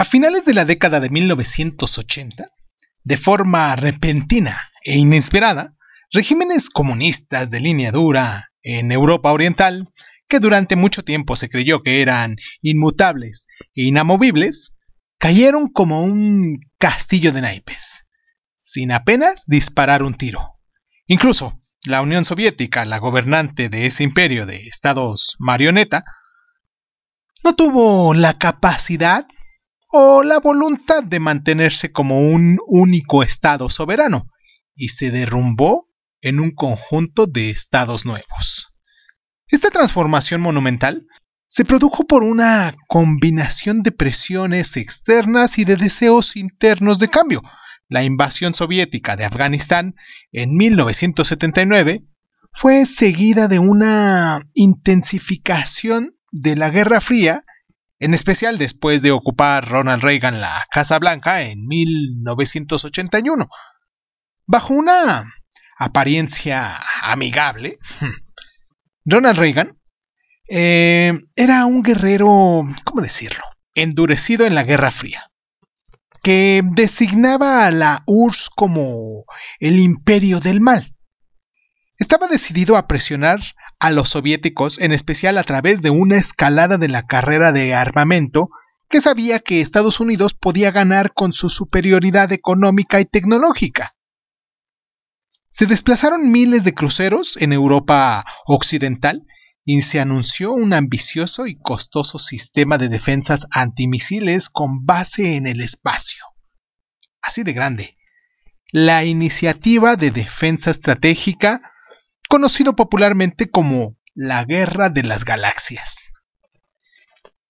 A finales de la década de 1980, de forma repentina e inesperada, regímenes comunistas de línea dura en Europa Oriental, que durante mucho tiempo se creyó que eran inmutables e inamovibles, cayeron como un castillo de naipes, sin apenas disparar un tiro. Incluso la Unión Soviética, la gobernante de ese imperio de estados marioneta, no tuvo la capacidad o la voluntad de mantenerse como un único Estado soberano y se derrumbó en un conjunto de estados nuevos. Esta transformación monumental se produjo por una combinación de presiones externas y de deseos internos de cambio. La invasión soviética de Afganistán en 1979 fue seguida de una intensificación de la Guerra Fría en especial después de ocupar Ronald Reagan la Casa Blanca en 1981. Bajo una apariencia amigable, Ronald Reagan eh, era un guerrero, ¿cómo decirlo?, endurecido en la Guerra Fría, que designaba a la URSS como el imperio del mal. Estaba decidido a presionar a los soviéticos, en especial a través de una escalada de la carrera de armamento que sabía que Estados Unidos podía ganar con su superioridad económica y tecnológica. Se desplazaron miles de cruceros en Europa Occidental y se anunció un ambicioso y costoso sistema de defensas antimisiles con base en el espacio. Así de grande. La iniciativa de defensa estratégica conocido popularmente como la Guerra de las Galaxias.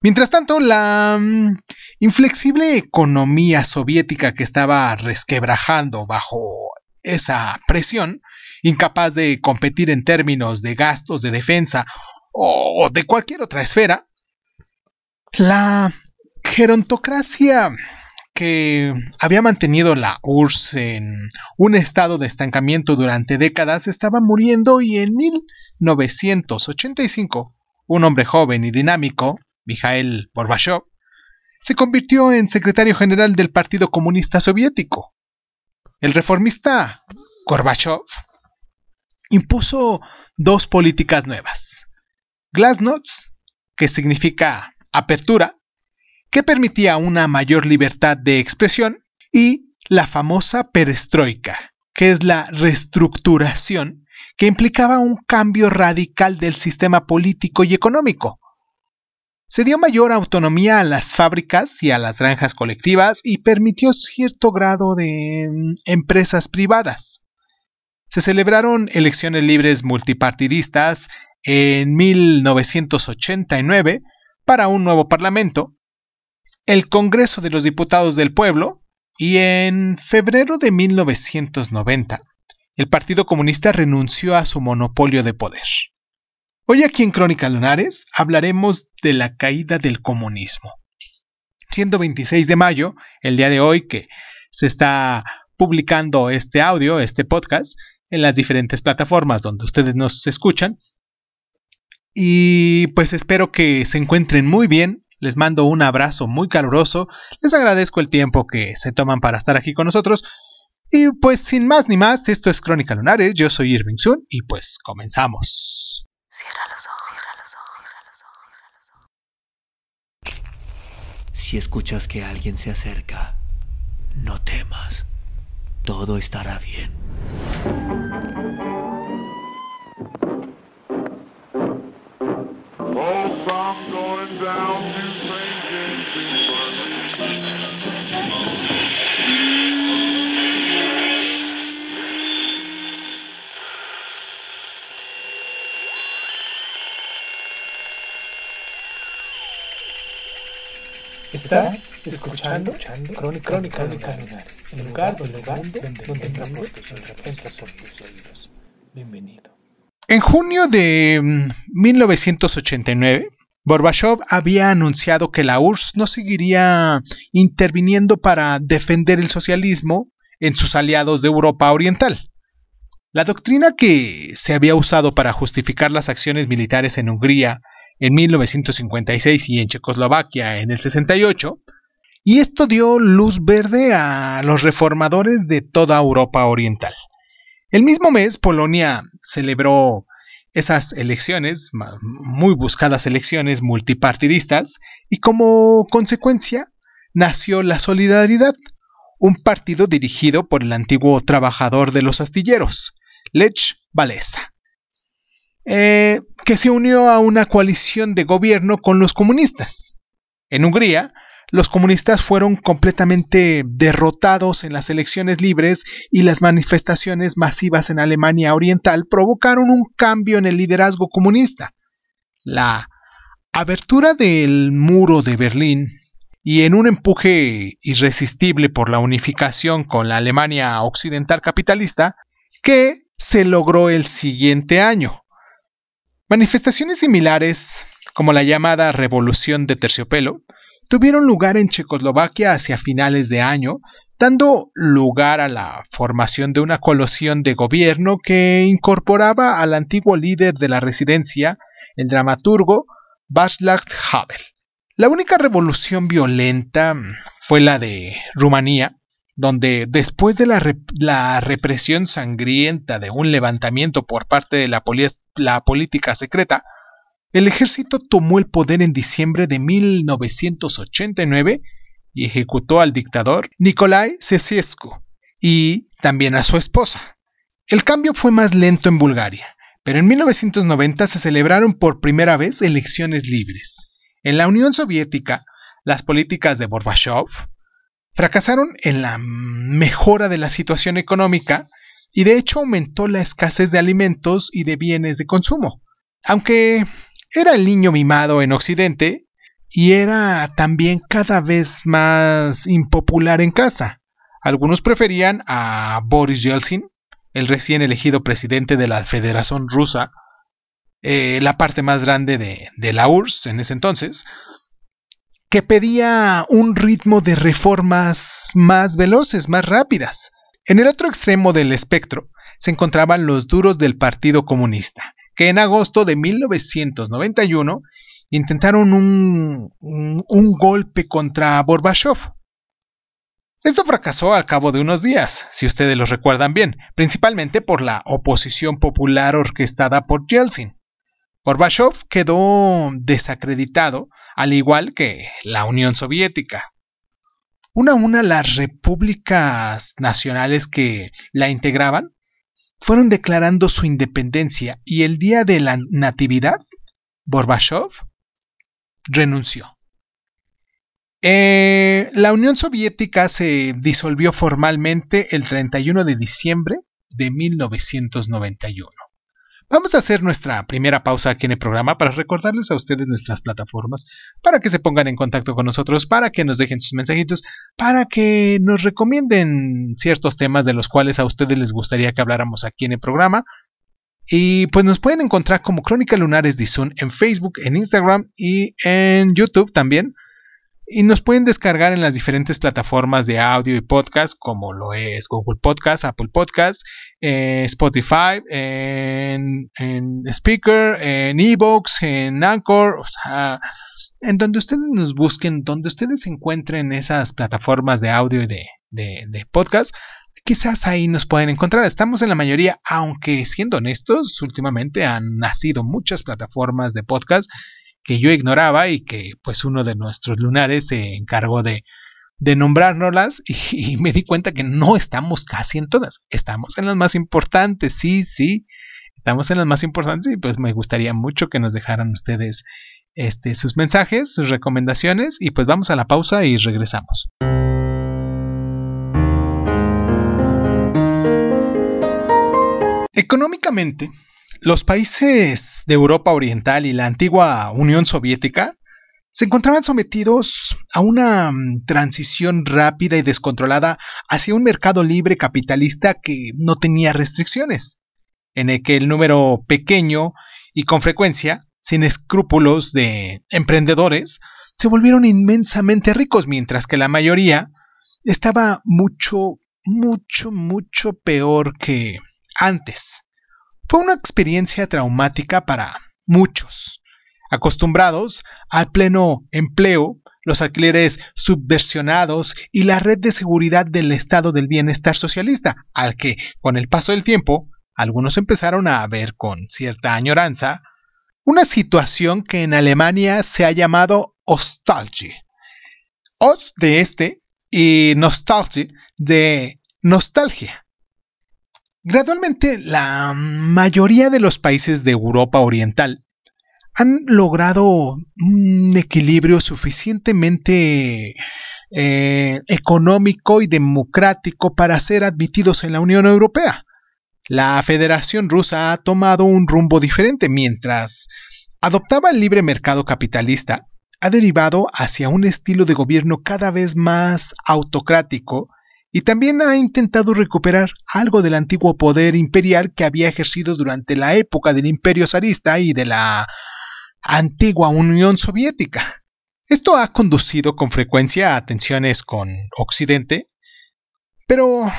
Mientras tanto, la mm, inflexible economía soviética que estaba resquebrajando bajo esa presión, incapaz de competir en términos de gastos de defensa o de cualquier otra esfera, la gerontocracia que había mantenido la URSS en un estado de estancamiento durante décadas estaba muriendo y en 1985 un hombre joven y dinámico, Mikhail Gorbachev, se convirtió en secretario general del Partido Comunista Soviético. El reformista Gorbachev impuso dos políticas nuevas. Glasnost, que significa apertura, que permitía una mayor libertad de expresión, y la famosa perestroika, que es la reestructuración que implicaba un cambio radical del sistema político y económico. Se dio mayor autonomía a las fábricas y a las granjas colectivas y permitió cierto grado de mm, empresas privadas. Se celebraron elecciones libres multipartidistas en 1989 para un nuevo parlamento el Congreso de los Diputados del Pueblo y en febrero de 1990 el Partido Comunista renunció a su monopolio de poder. Hoy aquí en Crónica Lunares hablaremos de la caída del comunismo. Siendo 26 de mayo, el día de hoy que se está publicando este audio, este podcast, en las diferentes plataformas donde ustedes nos escuchan. Y pues espero que se encuentren muy bien, les mando un abrazo muy caluroso. Les agradezco el tiempo que se toman para estar aquí con nosotros. Y pues sin más ni más, esto es Crónica Lunares. Yo soy Irving Sun y pues comenzamos. Cierra los ojos, cierra los ojos, cierra los ojos. Si escuchas que alguien se acerca, no temas. Todo estará bien. Escuchando, Crónica, Crónica, Crónica el lugar, el lugar donde, donde, donde tus oídos. Bienvenido. En junio de 1989, mm, Gorbachev había anunciado que la URSS no seguiría interviniendo para defender el socialismo en sus aliados de Europa Oriental. La doctrina que se había usado para justificar las acciones militares en Hungría en 1956 y en Checoslovaquia en el 68, y esto dio luz verde a los reformadores de toda Europa Oriental. El mismo mes, Polonia celebró esas elecciones, muy buscadas elecciones multipartidistas, y como consecuencia nació la Solidaridad, un partido dirigido por el antiguo trabajador de los astilleros, Lech Walesa, eh, que se unió a una coalición de gobierno con los comunistas. En Hungría, los comunistas fueron completamente derrotados en las elecciones libres y las manifestaciones masivas en Alemania Oriental provocaron un cambio en el liderazgo comunista. La abertura del muro de Berlín y en un empuje irresistible por la unificación con la Alemania occidental capitalista, que se logró el siguiente año. Manifestaciones similares, como la llamada Revolución de Terciopelo, tuvieron lugar en Checoslovaquia hacia finales de año, dando lugar a la formación de una coalición de gobierno que incorporaba al antiguo líder de la residencia, el dramaturgo Václav Havel. La única revolución violenta fue la de Rumanía, donde después de la, represión sangrienta de un levantamiento por parte de la política secreta, el ejército tomó el poder en diciembre de 1989 y ejecutó al dictador Nicolae Ceausescu y también a su esposa. El cambio fue más lento en Bulgaria, pero en 1990 se celebraron por primera vez elecciones libres. En la Unión Soviética, las políticas de Gorbachev fracasaron en la mejora de la situación económica y de hecho aumentó la escasez de alimentos y de bienes de consumo. Aunque era el niño mimado en Occidente y era también cada vez más impopular en casa. Algunos preferían a Boris Yeltsin, el recién elegido presidente de la Federación Rusa, eh, la parte más grande de, de la URSS en ese entonces, que pedía un ritmo de reformas más veloces, más rápidas. En el otro extremo del espectro se encontraban los duros del Partido Comunista, que en agosto de 1991 intentaron un, golpe contra Gorbachev. Esto fracasó al cabo de unos días, si ustedes lo recuerdan bien, principalmente por la oposición popular orquestada por Yeltsin. Gorbachev quedó desacreditado, al igual que la Unión Soviética. Una a una las repúblicas nacionales que la integraban fueron declarando su independencia y el día de la Natividad, Gorbachev renunció. Eh, la Unión Soviética se disolvió formalmente el 31 de diciembre de 1991. Vamos a hacer nuestra primera pausa aquí en el programa para recordarles a ustedes nuestras plataformas, para que se pongan en contacto con nosotros, para que nos dejen sus mensajitos, para que nos recomienden ciertos temas de los cuales a ustedes les gustaría que habláramos aquí en el programa. Y pues nos pueden encontrar como Crónica Lunares Zoom en Facebook, en Instagram y en YouTube también. Y nos pueden descargar en las diferentes plataformas de audio y podcast, como lo es Google Podcast, Apple Podcast, Spotify, en, Speaker, en Evox, en Anchor, en donde ustedes nos busquen, donde ustedes encuentren esas plataformas de audio y de, de podcast, quizás ahí nos pueden encontrar. Estamos en la mayoría, aunque siendo honestos, últimamente han nacido muchas plataformas de podcast que yo ignoraba y que pues uno de nuestros lunares se encargó de, de nombrárnoslas y, y, me di cuenta que no estamos casi en todas, estamos en las más importantes, sí, sí, estamos en las más importantes y pues me gustaría mucho que nos dejaran ustedes este, sus mensajes, sus recomendaciones y pues vamos a la pausa y regresamos. Económicamente, los países de Europa Oriental y la antigua Unión Soviética se encontraban sometidos a una mm, transición rápida y descontrolada hacia un mercado libre capitalista que no tenía restricciones, en el que el número pequeño y con frecuencia, sin escrúpulos de emprendedores, se volvieron inmensamente ricos, mientras que la mayoría estaba mucho, mucho, mucho peor que antes. Fue una experiencia traumática para muchos, acostumbrados al pleno empleo, los alquileres subversionados y la red de seguridad del estado del bienestar socialista, al que, con el paso del tiempo, algunos empezaron a ver con cierta añoranza, una situación que en Alemania se ha llamado Ostalgie. Os de este y Nostalgie de nostalgia. Gradualmente, la mayoría de los países de Europa Oriental han logrado un equilibrio suficientemente eh, económico y democrático para ser admitidos en la Unión Europea. La Federación Rusa ha tomado un rumbo diferente mientras adoptaba el libre mercado capitalista, ha derivado hacia un estilo de gobierno cada vez más autocrático y también ha intentado recuperar algo del antiguo poder imperial que había ejercido durante la época del imperio zarista y de la antigua Unión Soviética. Esto ha conducido con frecuencia a tensiones con Occidente, pero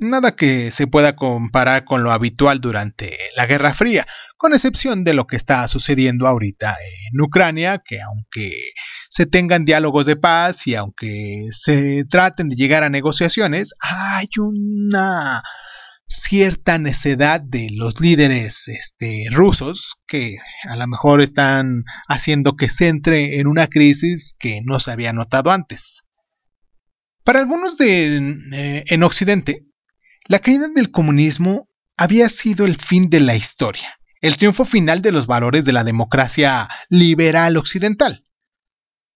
nada que se pueda comparar con lo habitual durante la Guerra Fría, con excepción de lo que está sucediendo ahorita en Ucrania, que aunque se tengan diálogos de paz y aunque se traten de llegar a negociaciones, hay una cierta necedad de los líderes este, rusos que a lo mejor están haciendo que se entre en una crisis que no se había notado antes. Para algunos de, eh, en Occidente, la caída del comunismo había sido el fin de la historia, el triunfo final de los valores de la democracia liberal occidental.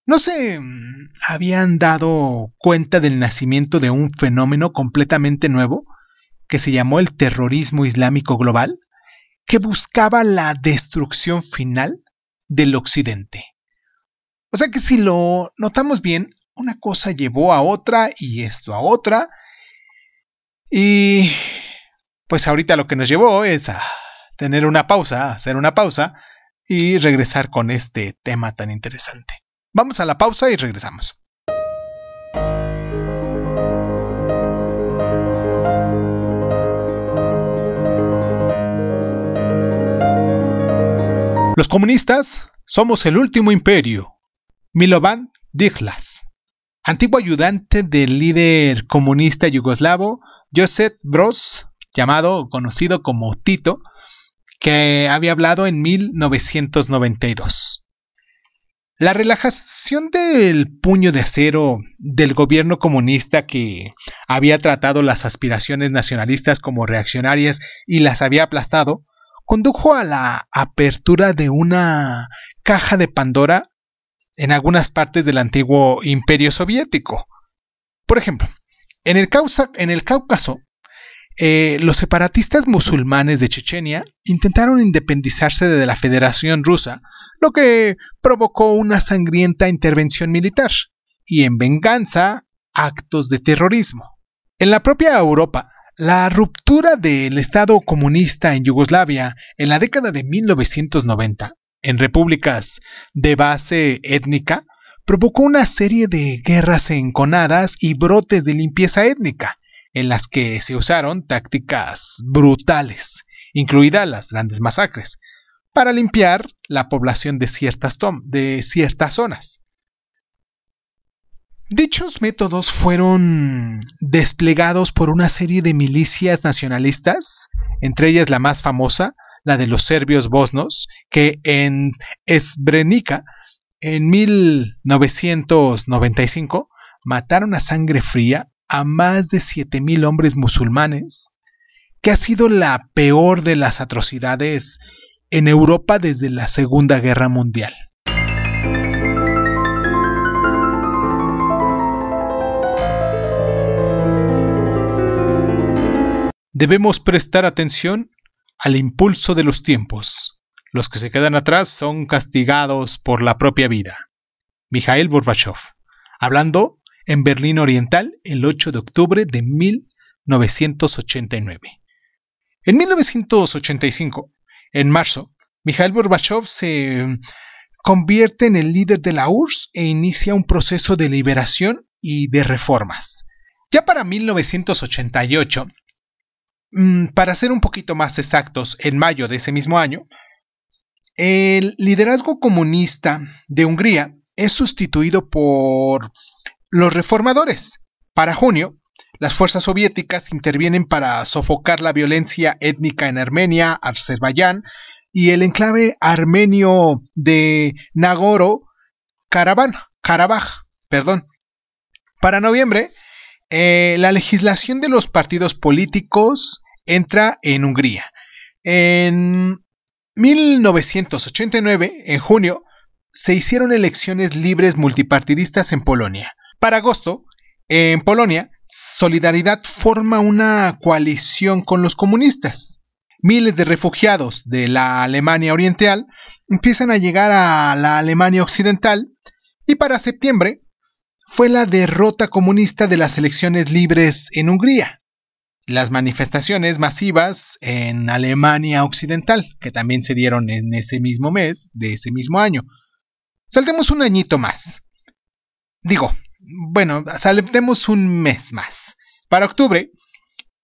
No se mm, habían dado cuenta del nacimiento de un fenómeno completamente nuevo que se llamó el terrorismo islámico global, que buscaba la destrucción final del occidente. O sea que si lo notamos bien, una cosa llevó a otra y esto a otra. Y pues ahorita lo que nos llevó es a tener una pausa, hacer una pausa y regresar con este tema tan interesante. Vamos a la pausa y regresamos. Los comunistas somos el último imperio. Milovan Diglas, antiguo ayudante del líder comunista yugoslavo Josep Broz, llamado conocido como Tito, que había hablado en 1992. La relajación del puño de acero del gobierno comunista que había tratado las aspiraciones nacionalistas como reaccionarias y las había aplastado, condujo a la apertura de una caja de Pandora en algunas partes del antiguo imperio soviético. Por ejemplo, en el, Cáucaso, eh, los separatistas musulmanes de Chechenia intentaron independizarse de la Federación Rusa, lo que provocó una sangrienta intervención militar y en venganza actos de terrorismo. En la propia Europa, la ruptura del Estado comunista en Yugoslavia en la década de 1990, en repúblicas de base étnica, provocó una serie de guerras enconadas y brotes de limpieza étnica, en las que se usaron tácticas brutales, incluidas las grandes masacres, para limpiar la población de ciertas, de ciertas zonas. Dichos métodos fueron desplegados por una serie de milicias nacionalistas, entre ellas la más famosa, la de los serbios bosnos, que en Srebrenica, en 1995, mataron a sangre fría a más de 7.000 hombres musulmanes, que ha sido la peor de las atrocidades en Europa desde la Segunda Guerra Mundial. Debemos prestar atención al impulso de los tiempos. Los que se quedan atrás son castigados por la propia vida. Mikhail Gorbachev, hablando en Berlín Oriental el 8 de octubre de 1989. En 1985, en marzo, Mikhail Gorbachev se convierte en el líder de la URSS e inicia un proceso de liberación y de reformas. Ya para 1988, Mm, para ser un poquito más exactos, en mayo de ese mismo año, el liderazgo comunista de Hungría es sustituido por los reformadores. Para junio, las fuerzas soviéticas intervienen para sofocar la violencia étnica en Armenia, Azerbaiyán y el enclave armenio de Nagoro-Karabaj. Perdón. Para noviembre, eh, la legislación de los partidos políticos entra en Hungría. En 1989, en junio, se hicieron elecciones libres multipartidistas en Polonia. Para agosto, en Polonia, Solidaridad forma una coalición con los comunistas. Miles de refugiados de la Alemania Oriental empiezan a llegar a la Alemania Occidental y para septiembre fue la derrota comunista de las elecciones libres en Hungría. Las manifestaciones masivas en Alemania Occidental, que también se dieron en ese mismo mes de ese mismo año. Saltemos un añito más. Digo, bueno, saltemos un mes más. Para octubre,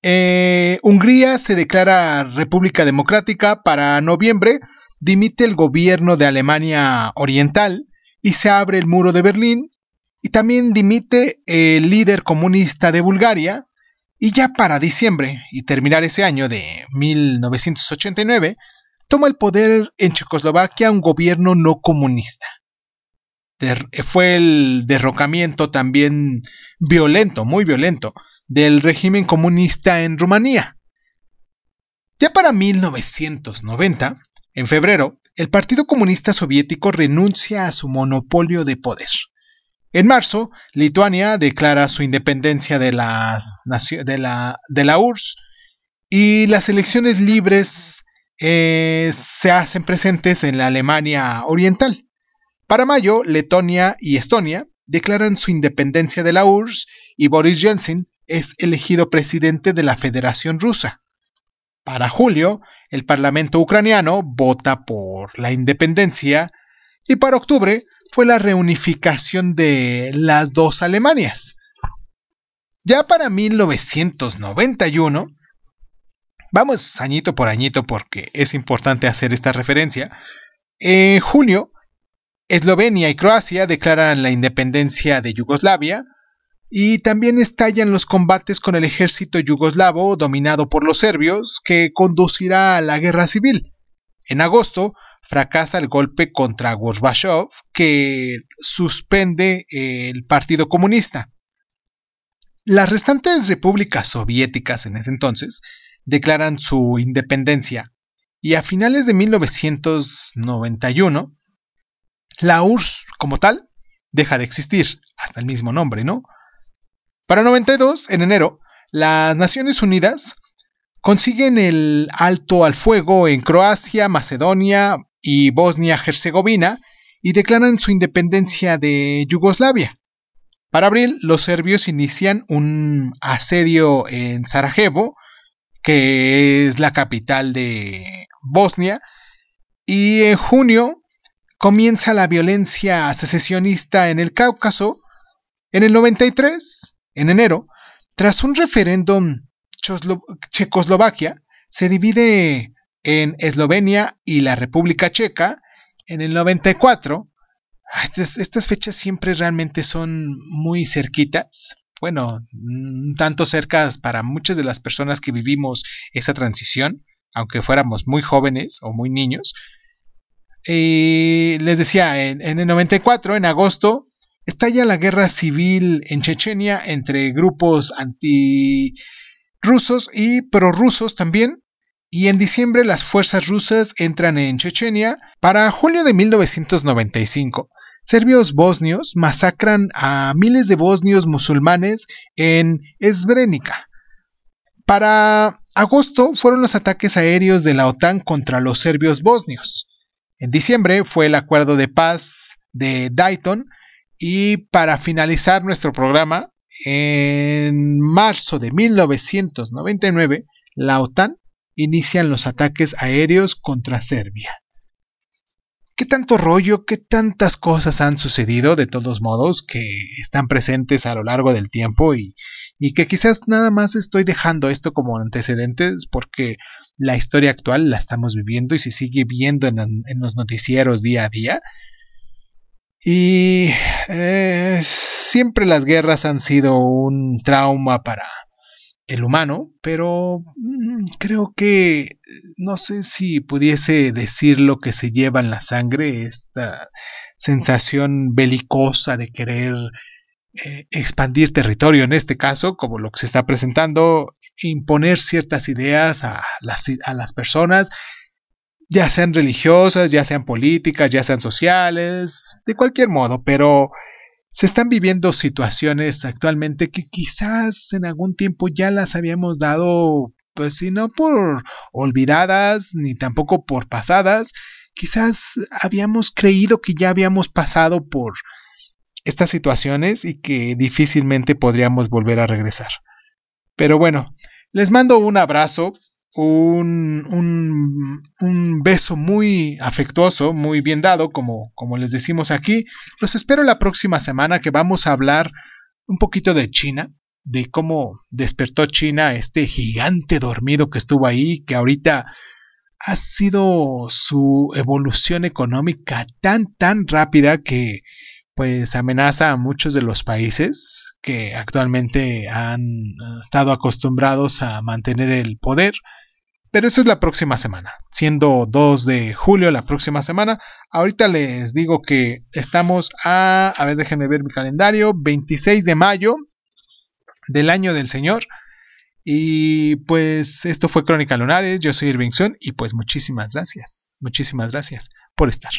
eh, Hungría se declara República Democrática. Para noviembre, dimite el gobierno de Alemania Oriental y se abre el muro de Berlín. Y también dimite el líder comunista de Bulgaria. Y ya para diciembre y terminar ese año de 1989, toma el poder en Checoslovaquia un gobierno no comunista fue el derrocamiento también violento, muy violento, del régimen comunista en Rumanía. Ya para 1990, en febrero, el Partido Comunista Soviético renuncia a su monopolio de poder. En marzo, Lituania declara su independencia de, la URSS y las elecciones libres eh, se hacen presentes en la Alemania Oriental. Para mayo, Letonia y Estonia declaran su independencia de la URSS y Boris Yeltsin es elegido presidente de la Federación Rusa. Para julio, el Parlamento ucraniano vota por la independencia y para octubre fue la reunificación de las dos Alemanias. Ya para 1991, vamos añito por añito porque es importante hacer esta referencia, en junio Eslovenia y Croacia declaran la independencia de Yugoslavia y también estallan los combates con el ejército yugoslavo dominado por los serbios que conducirá a la guerra civil. En agosto fracasa el golpe contra Gorbachev que suspende el Partido Comunista. Las restantes repúblicas soviéticas en ese entonces declaran su independencia y a finales de 1991 la URSS como tal deja de existir, hasta el mismo nombre, ¿no? Para 92, en enero, las Naciones Unidas consiguen el alto al fuego en Croacia, Macedonia y Bosnia-Herzegovina y declaran su independencia de Yugoslavia. Para abril, los serbios inician un asedio en Sarajevo, que es la capital de Bosnia, y en junio comienza la violencia secesionista en el Cáucaso en el 93, en enero, tras un referéndum Checoslovaquia se divide en Eslovenia y la República Checa en el 94. Ah, estas, fechas siempre realmente son muy cerquitas. Bueno, tanto cercas para muchas de las personas que vivimos esa transición, aunque fuéramos muy jóvenes o muy niños, y les decía, en, el 94, en agosto, estalla la guerra civil en Chechenia entre grupos anti-rusos y prorrusos también. Y en diciembre las fuerzas rusas entran en Chechenia. Para julio de 1995, serbios bosnios masacran a miles de bosnios musulmanes en Srebrenica. Para agosto fueron los ataques aéreos de la OTAN contra los serbios bosnios. En diciembre fue el acuerdo de paz de Dayton y para finalizar nuestro programa, en marzo de 1999, la OTAN inician los ataques aéreos contra Serbia. ¿Qué tanto rollo, qué tantas cosas han sucedido de todos modos que están presentes a lo largo del tiempo y, que quizás nada más estoy dejando esto como antecedentes porque la historia actual la estamos viviendo y se sigue viendo en, los noticieros día a día. Y eh, siempre las guerras han sido un trauma para el humano, pero mm, creo que no sé si pudiese decir lo que se lleva en la sangre, esta sensación belicosa de querer eh, expandir territorio en este caso, como lo que se está presentando, imponer ciertas ideas a las, a las personas, ya sean religiosas, ya sean políticas, ya sean sociales, de cualquier modo, pero se están viviendo situaciones actualmente que quizás en algún tiempo ya las habíamos dado, pues si no por olvidadas, ni tampoco por pasadas, quizás habíamos creído que ya habíamos pasado por estas situaciones y que difícilmente podríamos volver a regresar. Pero bueno, les mando un abrazo, un, un, beso muy afectuoso, muy bien dado, como, como les decimos aquí. Los espero la próxima semana que vamos a hablar un poquito de China, de cómo despertó China este gigante dormido que estuvo ahí, que ahorita ha sido su evolución económica tan, tan rápida que pues amenaza a muchos de los países que actualmente han estado acostumbrados a mantener el poder. Pero esto es la próxima semana, siendo 2 de julio la próxima semana. Ahorita les digo que estamos a, a ver, déjenme ver mi calendario, 26 de mayo del año del Señor. Y pues esto fue Crónica Lunares, yo soy Irving Sun y pues muchísimas gracias, muchísimas gracias por estar.